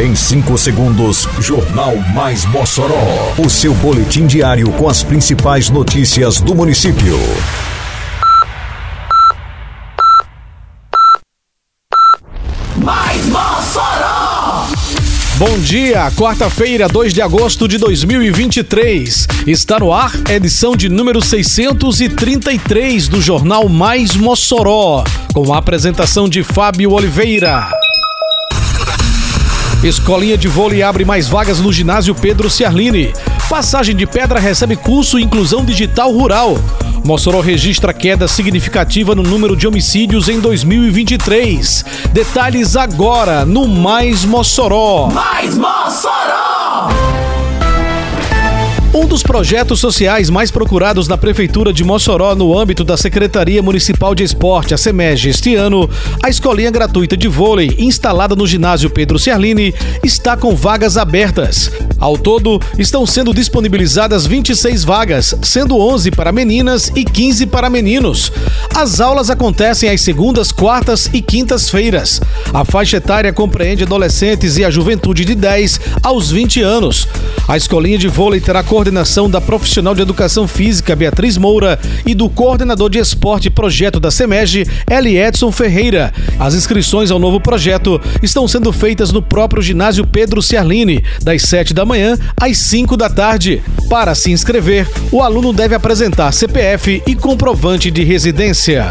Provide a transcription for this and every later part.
Em 5 segundos, Jornal Mais Mossoró. O seu boletim diário com as principais notícias do município. Mais Mossoró! Bom dia, quarta-feira, 2 de agosto de 2023. Está no ar, edição de número 633 do Jornal Mais Mossoró, com a apresentação de Fábio Oliveira. Escolinha de vôlei abre mais vagas no ginásio Pedro Ciarline. Passagem de Pedra recebe curso Inclusão Digital Rural. Mossoró registra queda significativa no número de homicídios em 2023. Detalhes agora no Mais Mossoró. Mais Mossoró! Um dos projetos sociais mais procurados na Prefeitura de Mossoró no âmbito da Secretaria Municipal de Esporte, a SEMEG, este ano, a escolinha gratuita de vôlei, instalada no ginásio Pedro Ciarline, está com vagas abertas. Ao todo, estão sendo disponibilizadas 26 vagas, sendo 11 para meninas e 15 para meninos. As aulas acontecem às segundas, quartas e quintas-feiras. A faixa etária compreende adolescentes e a juventude de 10 aos 20 anos. A escolinha de vôlei terá coordenação da profissional de educação física Beatriz Moura e do coordenador de esporte projeto da SEMEG, Eli Edson Ferreira. As inscrições ao novo projeto estão sendo feitas no próprio ginásio Pedro Ciarline, das 7 da manhã às 5 da tarde. Para se inscrever, o aluno deve apresentar CPF e comprovante de residência.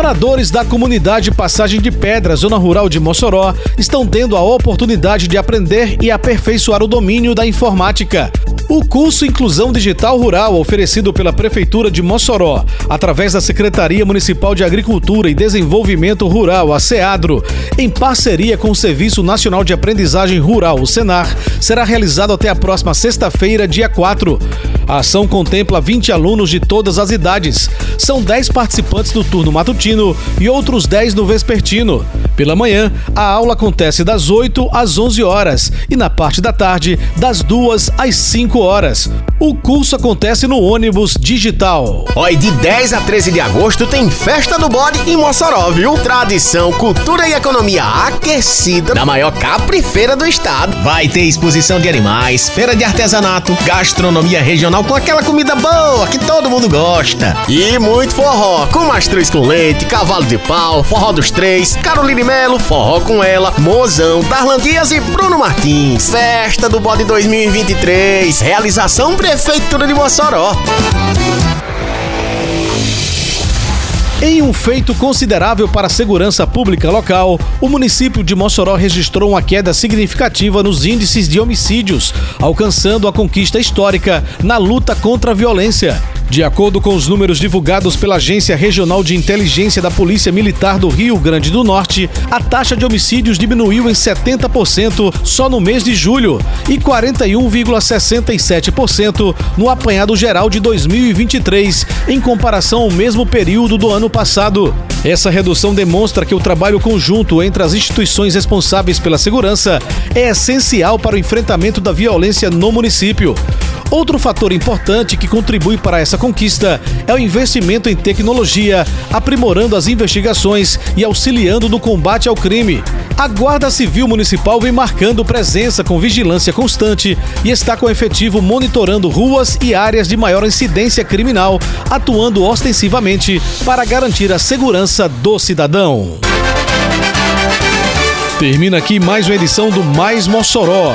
Moradores da comunidade Passagem de Pedra, zona rural de Mossoró, estão tendo a oportunidade de aprender e aperfeiçoar o domínio da informática. O curso Inclusão Digital Rural, oferecido pela Prefeitura de Mossoró, através da Secretaria Municipal de Agricultura e Desenvolvimento Rural, a SEADRO, em parceria com o Serviço Nacional de Aprendizagem Rural, o SENAR, será realizado até a próxima sexta-feira, dia 4. A ação contempla 20 alunos de todas as idades. São 10 participantes do turno matutino e outros 10 no vespertino. Pela manhã, a aula acontece das 8 às 11 horas e na parte da tarde, das 2 às 5 horas. O curso acontece no ônibus digital. Oi, de 10 a 13 de agosto tem Festa do Bode em Mossoró, viu? Tradição, cultura e economia aquecida na maior caprifeira do estado. Vai ter exposição de animais, feira de artesanato, gastronomia regional com aquela comida boa que todo mundo gosta. E muito forró, com mastruz com leite, cavalo de pau, forró dos três, Caroline Melo, forró com ela, Mozão, Darlan Dias e Bruno Martins. Festa do Bode 2023. Realização Prefeitura de Mossoró. Em um feito considerável para a segurança pública local, o município de Mossoró registrou uma queda significativa nos índices de homicídios, alcançando a conquista histórica na luta contra a violência. De acordo com os números divulgados pela Agência Regional de Inteligência da Polícia Militar do Rio Grande do Norte, a taxa de homicídios diminuiu em 70% só no mês de julho e 41,67% no apanhado geral de 2023, em comparação ao mesmo período do ano passado. Essa redução demonstra que o trabalho conjunto entre as instituições responsáveis pela segurança é essencial para o enfrentamento da violência no município. Outro fator importante que contribui para essa conquista é o investimento em tecnologia, aprimorando as investigações e auxiliando no combate ao crime. A Guarda Civil Municipal vem marcando presença com vigilância constante e está com efetivo monitorando ruas e áreas de maior incidência criminal, atuando ostensivamente para garantir a segurança do cidadão. Termina aqui mais uma edição do Mais Mossoró